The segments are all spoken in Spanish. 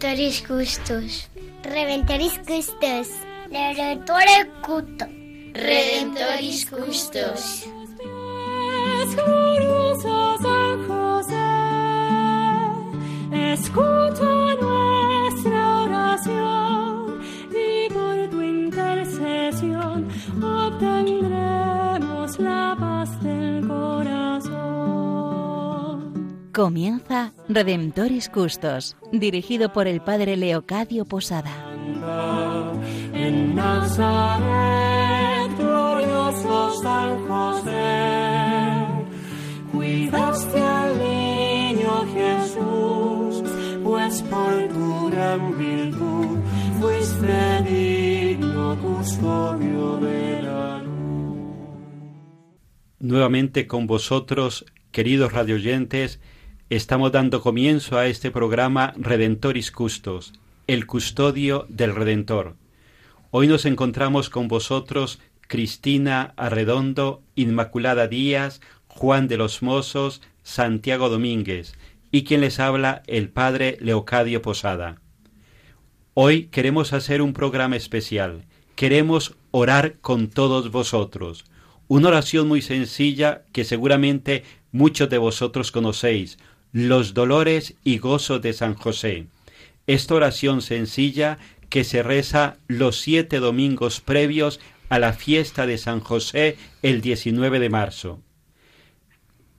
Redentoris Custos. Redentoris Custos. Redentore Cuto. Redentoris Custos. Escucha Comienza Redemptoris Custos, dirigido por el padre Leocadio Posada. En Nazaret, glorioso San José, cuidaste al niño Jesús, pues por tu gran virtud fuiste digno custodio de la luz. Nuevamente con vosotros, queridos radioyentes, estamos dando comienzo a este programa Redentoris Custos, el custodio del Redentor. Hoy nos encontramos con vosotros Cristina Arredondo, Inmaculada Díaz, Juan de los Mozos, Santiago Domínguez y quien les habla el Padre Leocadio Posada. Hoy queremos hacer un programa especial. Queremos orar con todos vosotros. Una oración muy sencilla que seguramente muchos de vosotros conocéis, los dolores y gozos de San José. Esta oración sencilla que se reza los siete domingos previos a la fiesta de San José el 19 de marzo.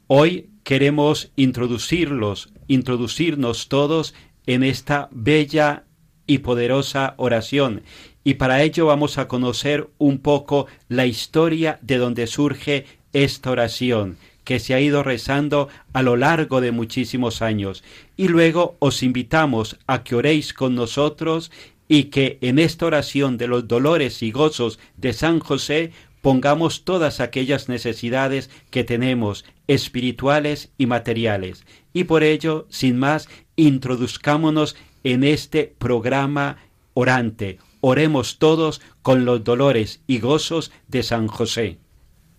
Hoy queremos introducirlos, introducirnos todos en esta bella y poderosa oración. Y para ello vamos a conocer un poco la historia de donde surge esta oración, que se ha ido rezando a lo largo de muchísimos años. Y luego os invitamos a que oréis con nosotros y que en esta oración de los dolores y gozos de San José pongamos todas aquellas necesidades que tenemos, espirituales y materiales. Y por ello, sin más, introduzcámonos en este programa orante. Oremos todos con los dolores y gozos de San José.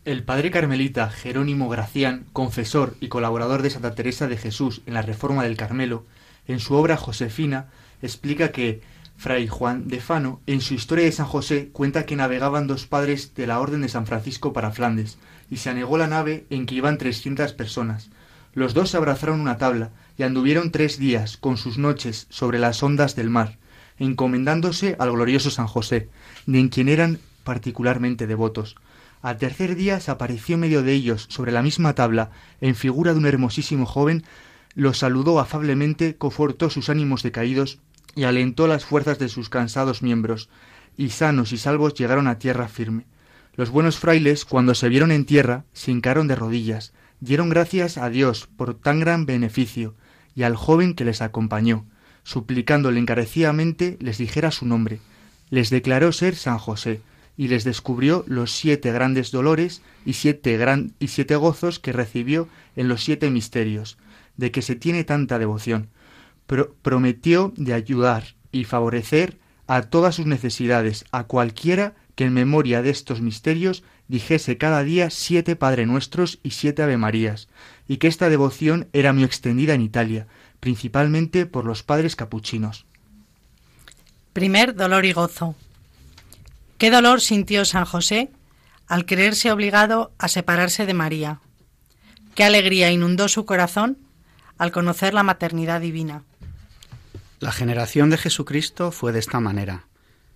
El padre carmelita Jerónimo Gracián, confesor y colaborador de Santa Teresa de Jesús en la Reforma del Carmelo, en su obra Josefina, explica que Fray Juan de Fano, en su Historia de San José, cuenta que navegaban dos padres de la Orden de San Francisco para Flandes, y se anegó la nave en que iban trescientas personas. Los dos abrazaron una tabla, y anduvieron tres días, con sus noches, sobre las ondas del mar, encomendándose al glorioso San José, de en quien eran particularmente devotos. Al tercer día se apareció medio de ellos, sobre la misma tabla, en figura de un hermosísimo joven, los saludó afablemente, confortó sus ánimos decaídos y alentó las fuerzas de sus cansados miembros, y sanos y salvos llegaron a tierra firme. Los buenos frailes, cuando se vieron en tierra, se hincaron de rodillas, dieron gracias a Dios por tan gran beneficio, y al joven que les acompañó, suplicándole encarecidamente les dijera su nombre. Les declaró ser San José, y les descubrió los siete grandes dolores y siete, gran, y siete gozos que recibió en los siete misterios, de que se tiene tanta devoción prometió de ayudar y favorecer a todas sus necesidades, a cualquiera que en memoria de estos misterios dijese cada día siete Padre Nuestros y siete Ave Marías, y que esta devoción era muy extendida en Italia, principalmente por los padres capuchinos. Primer dolor y gozo. ¿Qué dolor sintió San José al creerse obligado a separarse de María? ¿Qué alegría inundó su corazón al conocer la maternidad divina? La generación de Jesucristo fue de esta manera.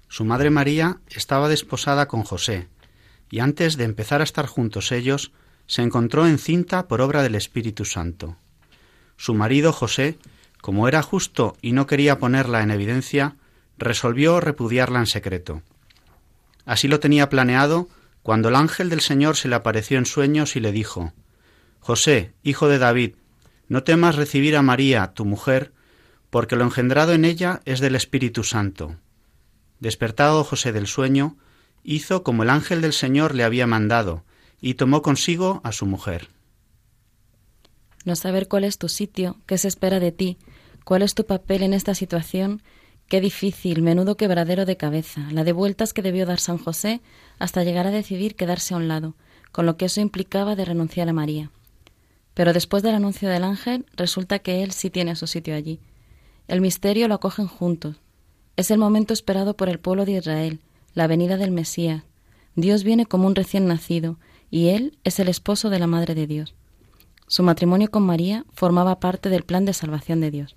Su madre María estaba desposada con José, y antes de empezar a estar juntos ellos, se encontró encinta por obra del Espíritu Santo. Su marido José, como era justo y no quería ponerla en evidencia, resolvió repudiarla en secreto. Así lo tenía planeado cuando el ángel del Señor se le apareció en sueños y le dijo José, hijo de David, no temas recibir a María, tu mujer, porque lo engendrado en ella es del Espíritu Santo. Despertado José del sueño, hizo como el ángel del Señor le había mandado, y tomó consigo a su mujer. No saber cuál es tu sitio, qué se espera de ti, cuál es tu papel en esta situación, qué difícil, menudo quebradero de cabeza, la de vueltas que debió dar San José hasta llegar a decidir quedarse a un lado, con lo que eso implicaba de renunciar a María. Pero después del anuncio del ángel, resulta que él sí tiene su sitio allí, El misterio lo acogen juntos. Es el momento esperado por el pueblo de Israel, la venida del Mesías. Dios viene como un recién nacido, y Él es el esposo de la Madre de Dios. Su matrimonio con María formaba parte del plan de salvación de Dios.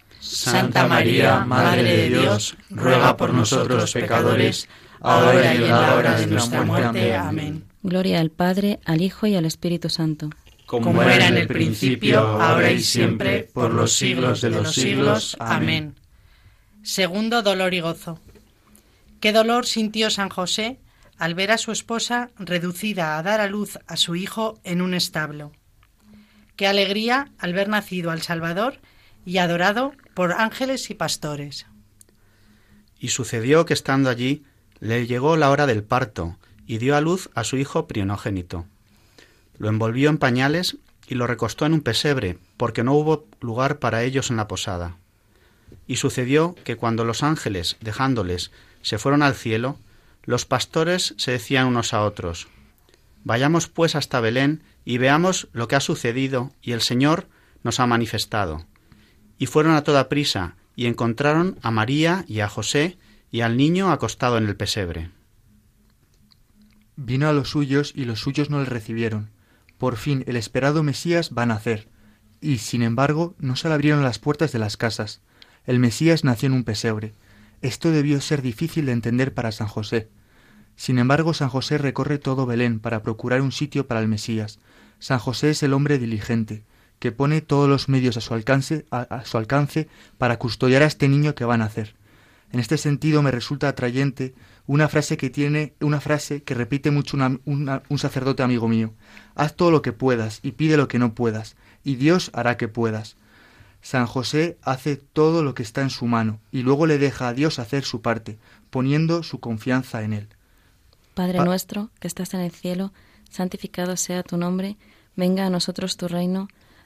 Santa María, Madre de Dios, ruega por nosotros pecadores, ahora y en la hora de nuestra muerte. Amén. Gloria al Padre, al Hijo y al Espíritu Santo. Como era en el principio, ahora y siempre, por los siglos de los siglos. Amén. Segundo dolor y gozo. ¿Qué dolor sintió San José al ver a su esposa reducida a dar a luz a su hijo en un establo? Qué alegría al ver nacido al Salvador y adorado por ángeles y pastores. Y sucedió que estando allí, le llegó la hora del parto, y dio a luz a su hijo primogénito. Lo envolvió en pañales y lo recostó en un pesebre, porque no hubo lugar para ellos en la posada. Y sucedió que cuando los ángeles, dejándoles, se fueron al cielo, los pastores se decían unos a otros, Vayamos pues hasta Belén y veamos lo que ha sucedido y el Señor nos ha manifestado. Y fueron a toda prisa y encontraron a María y a José y al niño acostado en el pesebre. Vino a los suyos y los suyos no le recibieron. Por fin el esperado Mesías va a nacer. Y, sin embargo, no se le abrieron las puertas de las casas. El Mesías nació en un pesebre. Esto debió ser difícil de entender para San José. Sin embargo, San José recorre todo Belén para procurar un sitio para el Mesías. San José es el hombre diligente, que pone todos los medios a su alcance, a, a su alcance para custodiar a este niño que va a nacer. En este sentido me resulta atrayente una frase que tiene una frase que repite mucho una- una- un sacerdote amigo mío. Haz todo lo que puedas y pide lo que no puedas, y Dios hará que puedas. San José hace todo lo que está en su mano y luego le deja a Dios hacer su parte, poniendo su confianza en él. Padre Pa- nuestro, que estás en el cielo, santificado sea tu nombre, venga a nosotros tu reino,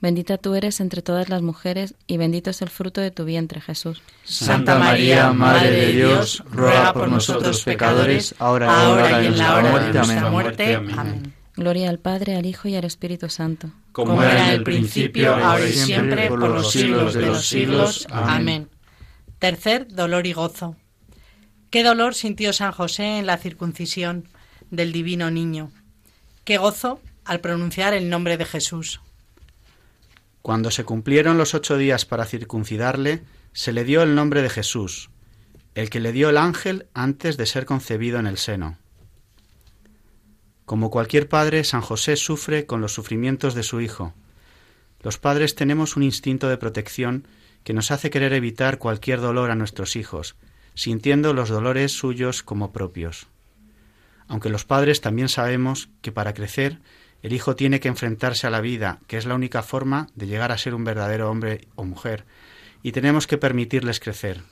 Bendita tú eres entre todas las mujeres y bendito es el fruto de tu vientre Jesús. Santa María, Madre de Dios, ruega por nosotros pecadores, ahora y en la hora de nuestra muerte. Amén. Gloria al Padre, al Hijo y al Espíritu Santo. Como era en el principio, ahora y siempre, por los siglos de los siglos. Amén. Tercer dolor y gozo. ¿Qué dolor sintió San José en la circuncisión del divino niño? ¿Qué gozo al pronunciar el nombre de Jesús? Cuando se cumplieron los ocho días para circuncidarle, se le dio el nombre de Jesús, el que le dio el ángel antes de ser concebido en el seno. Como cualquier padre, San José sufre con los sufrimientos de su hijo. Los padres tenemos un instinto de protección que nos hace querer evitar cualquier dolor a nuestros hijos, sintiendo los dolores suyos como propios. Aunque los padres también sabemos que para crecer el hijo tiene que enfrentarse a la vida, que es la única forma de llegar a ser un verdadero hombre o mujer, y tenemos que permitirles crecer.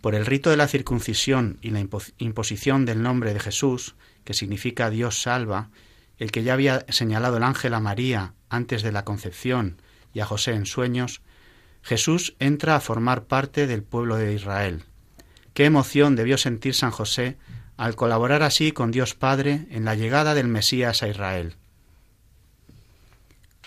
Por el rito de la circuncisión y la impo- imposición del nombre de Jesús, que significa Dios salva, el que ya había señalado el ángel a María antes de la concepción y a José en sueños, Jesús entra a formar parte del pueblo de Israel. Qué emoción debió sentir San José al colaborar así con Dios Padre en la llegada del Mesías a Israel.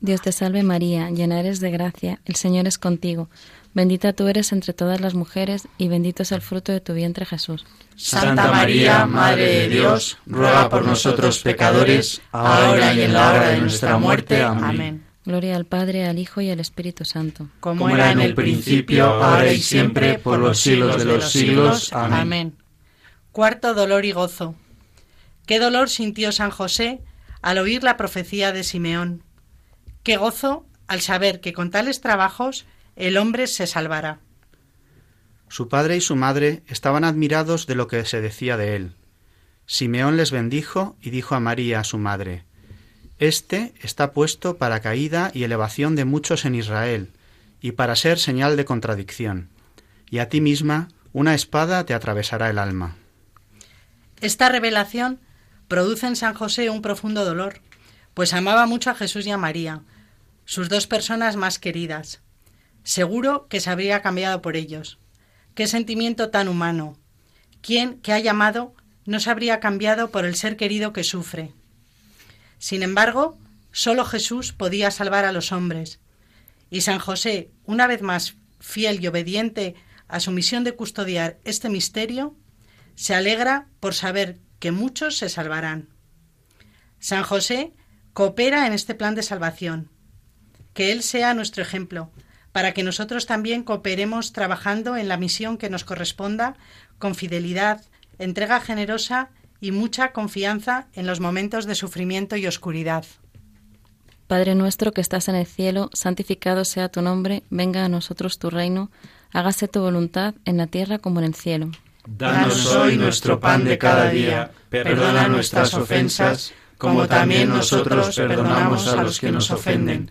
Dios te salve María, llena eres de gracia, el Señor es contigo. Bendita tú eres entre todas las mujeres y bendito es el fruto de tu vientre Jesús. Santa María, Madre de Dios, ruega por nosotros pecadores, ahora y en la hora de nuestra muerte. Amén. Gloria al Padre, al Hijo y al Espíritu Santo. Como era en el principio, ahora y siempre, por los siglos de los siglos. Amén. Cuarto dolor y gozo. ¿Qué dolor sintió San José al oír la profecía de Simeón? Qué gozo al saber que con tales trabajos el hombre se salvará. Su padre y su madre estaban admirados de lo que se decía de él. Simeón les bendijo y dijo a María, su madre, Este está puesto para caída y elevación de muchos en Israel, y para ser señal de contradicción, y a ti misma una espada te atravesará el alma. Esta revelación produce en San José un profundo dolor, pues amaba mucho a Jesús y a María, sus dos personas más queridas. Seguro que se habría cambiado por ellos. Qué sentimiento tan humano. ¿Quién que ha llamado no se habría cambiado por el ser querido que sufre? Sin embargo, solo Jesús podía salvar a los hombres. Y San José, una vez más fiel y obediente a su misión de custodiar este misterio, se alegra por saber que muchos se salvarán. San José coopera en este plan de salvación. Que Él sea nuestro ejemplo, para que nosotros también cooperemos trabajando en la misión que nos corresponda con fidelidad, entrega generosa y mucha confianza en los momentos de sufrimiento y oscuridad. Padre nuestro que estás en el cielo, santificado sea tu nombre, venga a nosotros tu reino, hágase tu voluntad en la tierra como en el cielo. Danos hoy nuestro pan de cada día, perdona nuestras ofensas, como también nosotros perdonamos a los que nos ofenden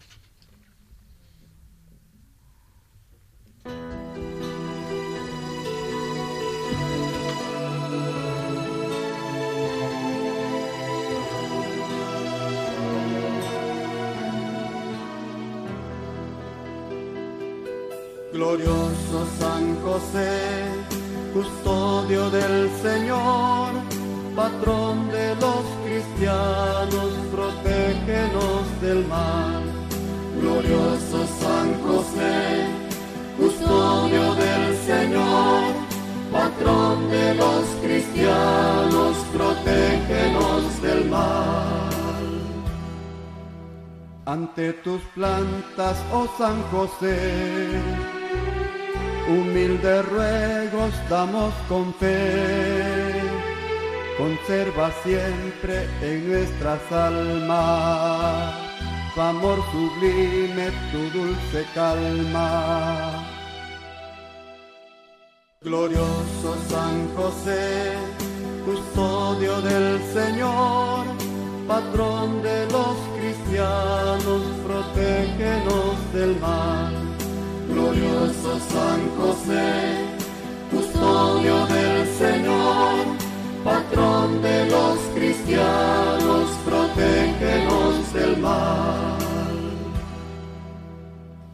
Glorioso San José, custodio del Señor, patrón de los cristianos, protégenos del mal. Glorioso San José, custodio del Señor, patrón de los cristianos, protégenos del mal. Ante tus plantas, oh San José, humilde ruegos damos con fe. Conserva siempre en nuestras almas tu amor sublime, tu dulce calma. Glorioso San José, custodio del Señor, patrón de los cristianos, protégenos del mal glorioso San José, custodio del Señor, patrón de los cristianos, protégenos del mal.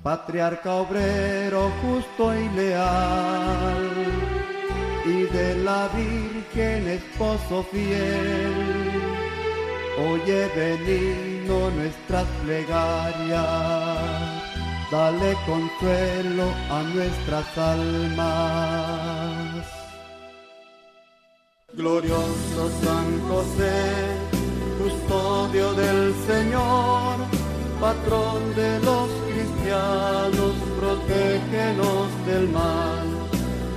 Patriarca obrero justo y leal, y de la Virgen esposo fiel, oye benigno nuestras plegarias dale consuelo a nuestras almas. Glorioso San José, custodio del Señor, patrón de los cristianos, protégenos del mal.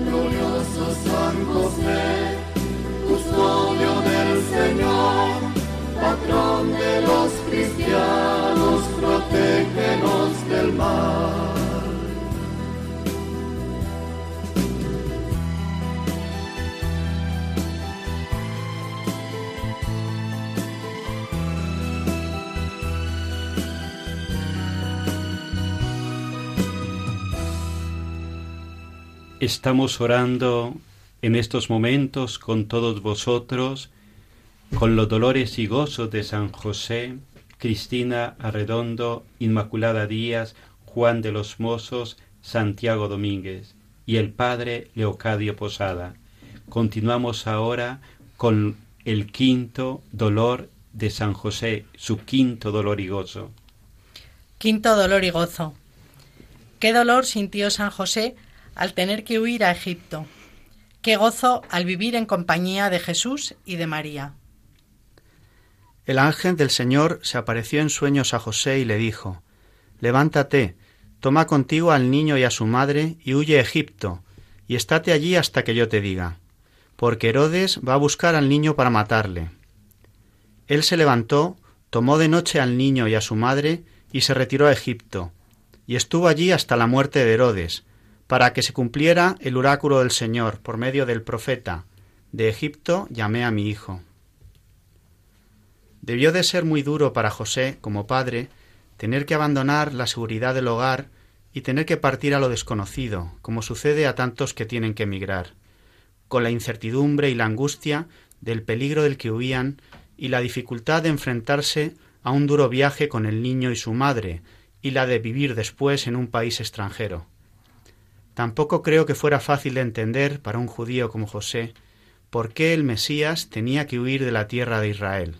Glorioso San José, custodio del Señor, patrón de los cristianos, protégenos estamos orando en estos momentos con todos vosotros, con los dolores y gozos de San José, Cristina Arredondo, Inmaculada Díaz, Juan de los Mozos, Santiago Domínguez y el Padre Leocadio Posada. Continuamos ahora con el quinto dolor de San José, su quinto dolor y gozo. Quinto dolor y gozo. ¿Qué dolor sintió San José al tener que huir a Egipto? ¿Qué gozo al vivir en compañía de Jesús y de María? El ángel del Señor se apareció en sueños a José y le dijo, Levántate, toma contigo al niño y a su madre y huye a Egipto, y estate allí hasta que yo te diga, porque Herodes va a buscar al niño para matarle. Él se levantó, tomó de noche al niño y a su madre y se retiró a Egipto, y estuvo allí hasta la muerte de Herodes, para que se cumpliera el oráculo del Señor por medio del profeta, de Egipto llamé a mi hijo. Debió de ser muy duro para José, como padre, tener que abandonar la seguridad del hogar y tener que partir a lo desconocido, como sucede a tantos que tienen que emigrar, con la incertidumbre y la angustia del peligro del que huían y la dificultad de enfrentarse a un duro viaje con el niño y su madre, y la de vivir después en un país extranjero. Tampoco creo que fuera fácil de entender para un judío como José por qué el Mesías tenía que huir de la tierra de Israel.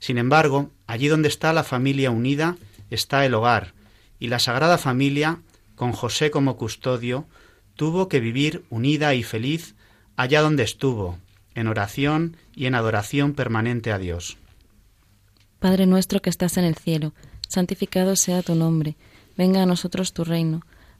Sin embargo, allí donde está la familia unida está el hogar, y la Sagrada Familia, con José como custodio, tuvo que vivir unida y feliz allá donde estuvo, en oración y en adoración permanente a Dios. Padre nuestro que estás en el cielo, santificado sea tu nombre, venga a nosotros tu reino,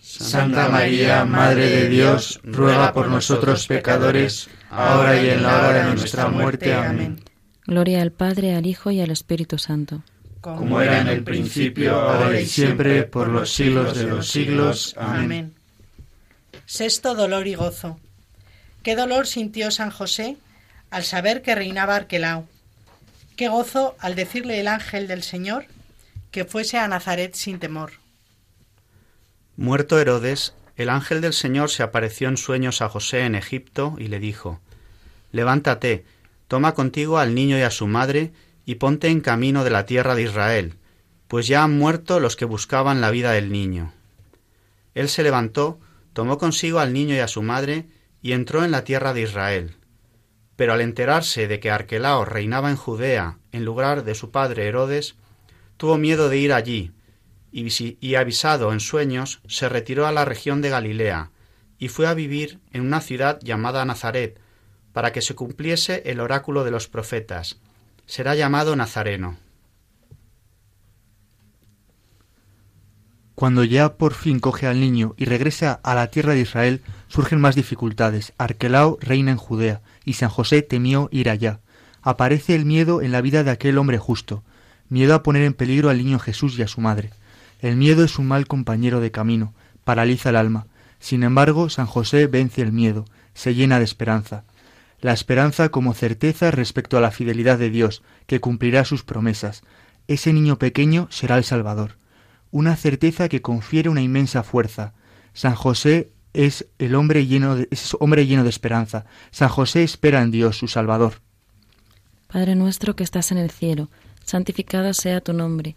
Santa María, Madre de Dios, ruega por nosotros pecadores, ahora y en la hora de nuestra muerte. Amén. Gloria al Padre, al Hijo y al Espíritu Santo. Como era en el principio, ahora y siempre, por los siglos de los siglos. Amén. Sexto dolor y gozo. ¿Qué dolor sintió San José al saber que reinaba Arquelao? ¿Qué gozo al decirle el ángel del Señor que fuese a Nazaret sin temor? Muerto Herodes, el ángel del Señor se apareció en sueños a José en Egipto y le dijo, Levántate, toma contigo al niño y a su madre, y ponte en camino de la tierra de Israel, pues ya han muerto los que buscaban la vida del niño. Él se levantó, tomó consigo al niño y a su madre, y entró en la tierra de Israel. Pero al enterarse de que Arquelao reinaba en Judea en lugar de su padre Herodes, tuvo miedo de ir allí, y, avisado en sueños, se retiró a la región de Galilea, y fue a vivir en una ciudad llamada Nazaret, para que se cumpliese el oráculo de los profetas. Será llamado Nazareno. Cuando ya por fin coge al niño y regresa a la tierra de Israel, surgen más dificultades. Arquelao reina en Judea, y San José temió ir allá. Aparece el miedo en la vida de aquel hombre justo, miedo a poner en peligro al niño Jesús y a su madre. El miedo es un mal compañero de camino, paraliza el alma. Sin embargo, San José vence el miedo, se llena de esperanza. La esperanza como certeza respecto a la fidelidad de Dios, que cumplirá sus promesas. Ese niño pequeño será el Salvador. Una certeza que confiere una inmensa fuerza. San José es el hombre lleno de, es hombre lleno de esperanza. San José espera en Dios, su Salvador. Padre nuestro que estás en el cielo, santificado sea tu nombre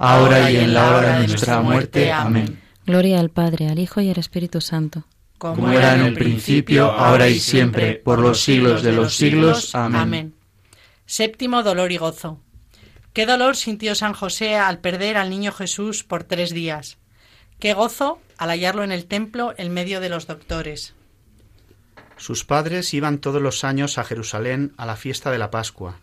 ahora y en la hora de nuestra muerte. Amén. Gloria al Padre, al Hijo y al Espíritu Santo. Como era en el principio, ahora y siempre, por los siglos de los siglos. Amén. Séptimo dolor y gozo. Qué dolor sintió San José al perder al niño Jesús por tres días. Qué gozo al hallarlo en el templo en medio de los doctores. Sus padres iban todos los años a Jerusalén a la fiesta de la Pascua.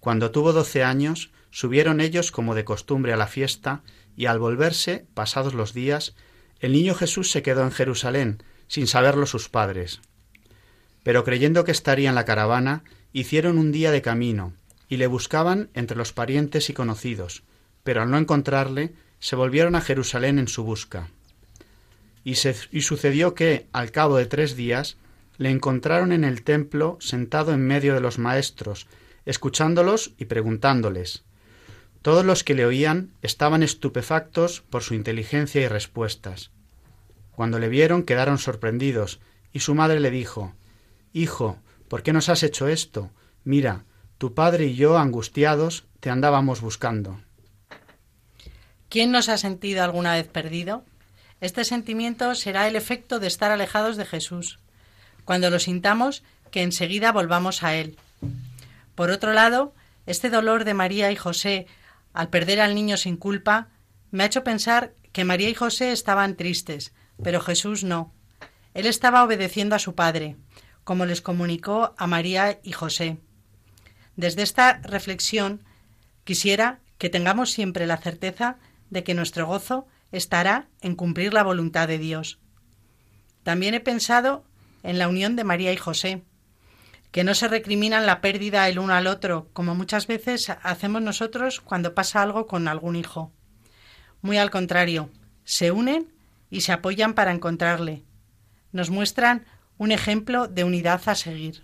Cuando tuvo doce años, subieron ellos como de costumbre a la fiesta, y al volverse, pasados los días, el niño Jesús se quedó en Jerusalén, sin saberlo sus padres. Pero creyendo que estaría en la caravana, hicieron un día de camino, y le buscaban entre los parientes y conocidos, pero al no encontrarle, se volvieron a Jerusalén en su busca. Y, y sucedió que, al cabo de tres días, le encontraron en el templo sentado en medio de los maestros, escuchándolos y preguntándoles. Todos los que le oían estaban estupefactos por su inteligencia y respuestas. Cuando le vieron quedaron sorprendidos, y su madre le dijo Hijo, ¿por qué nos has hecho esto? Mira, tu padre y yo, angustiados, te andábamos buscando. ¿Quién nos ha sentido alguna vez perdido? Este sentimiento será el efecto de estar alejados de Jesús. Cuando lo sintamos, que enseguida volvamos a Él. Por otro lado, este dolor de María y José al perder al niño sin culpa me ha hecho pensar que María y José estaban tristes, pero Jesús no. Él estaba obedeciendo a su Padre, como les comunicó a María y José. Desde esta reflexión quisiera que tengamos siempre la certeza de que nuestro gozo estará en cumplir la voluntad de Dios. También he pensado en la unión de María y José, que no se recriminan la pérdida el uno al otro, como muchas veces hacemos nosotros cuando pasa algo con algún hijo. Muy al contrario, se unen y se apoyan para encontrarle. Nos muestran un ejemplo de unidad a seguir.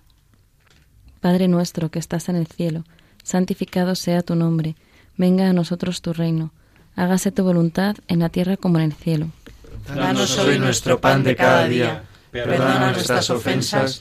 Padre nuestro que estás en el cielo, santificado sea tu nombre, venga a nosotros tu reino, hágase tu voluntad en la tierra como en el cielo. Danos hoy nuestro pan de cada día, perdona nuestras ofensas,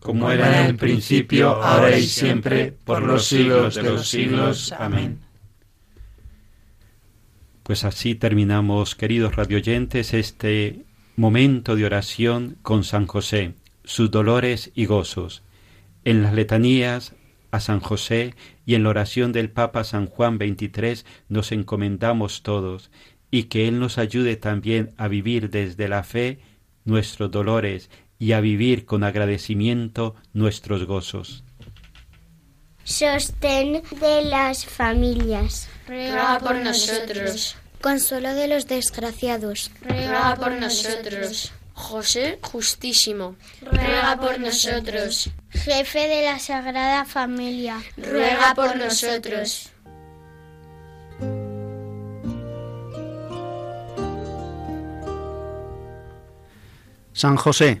Como era en el principio, ahora y siempre, por los siglos de los siglos. Amén. Pues así terminamos, queridos radioyentes, este momento de oración con San José, sus dolores y gozos. En las letanías a San José y en la oración del Papa San Juan XXIII nos encomendamos todos y que Él nos ayude también a vivir desde la fe nuestros dolores y a vivir con agradecimiento nuestros gozos. Sostén de las familias. Ruega por nosotros. Consuelo de los desgraciados. Ruega por nosotros. José Justísimo. Ruega por nosotros. Jefe de la Sagrada Familia. Ruega por nosotros. San José,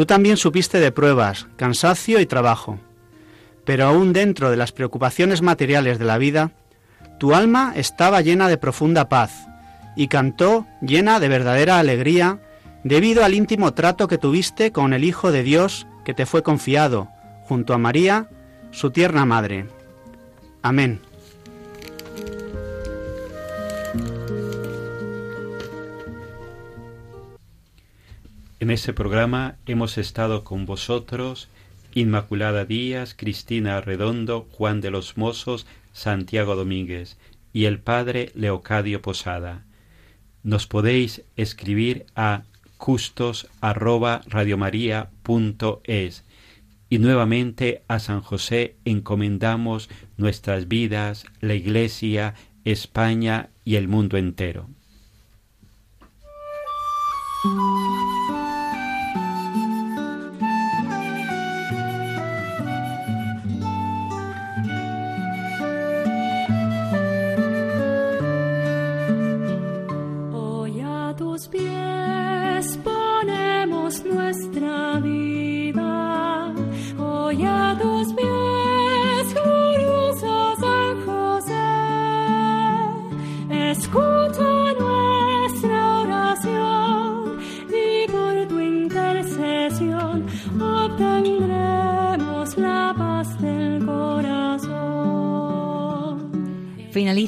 Tú también supiste de pruebas, cansancio y trabajo, pero aún dentro de las preocupaciones materiales de la vida, tu alma estaba llena de profunda paz y cantó llena de verdadera alegría debido al íntimo trato que tuviste con el Hijo de Dios que te fue confiado, junto a María, su tierna madre. Amén. En este programa hemos estado con vosotros Inmaculada Díaz, Cristina Redondo, Juan de los Mozos, Santiago Domínguez y el Padre Leocadio Posada. Nos podéis escribir a custos arroba y nuevamente a San José encomendamos nuestras vidas, la Iglesia, España y el mundo entero.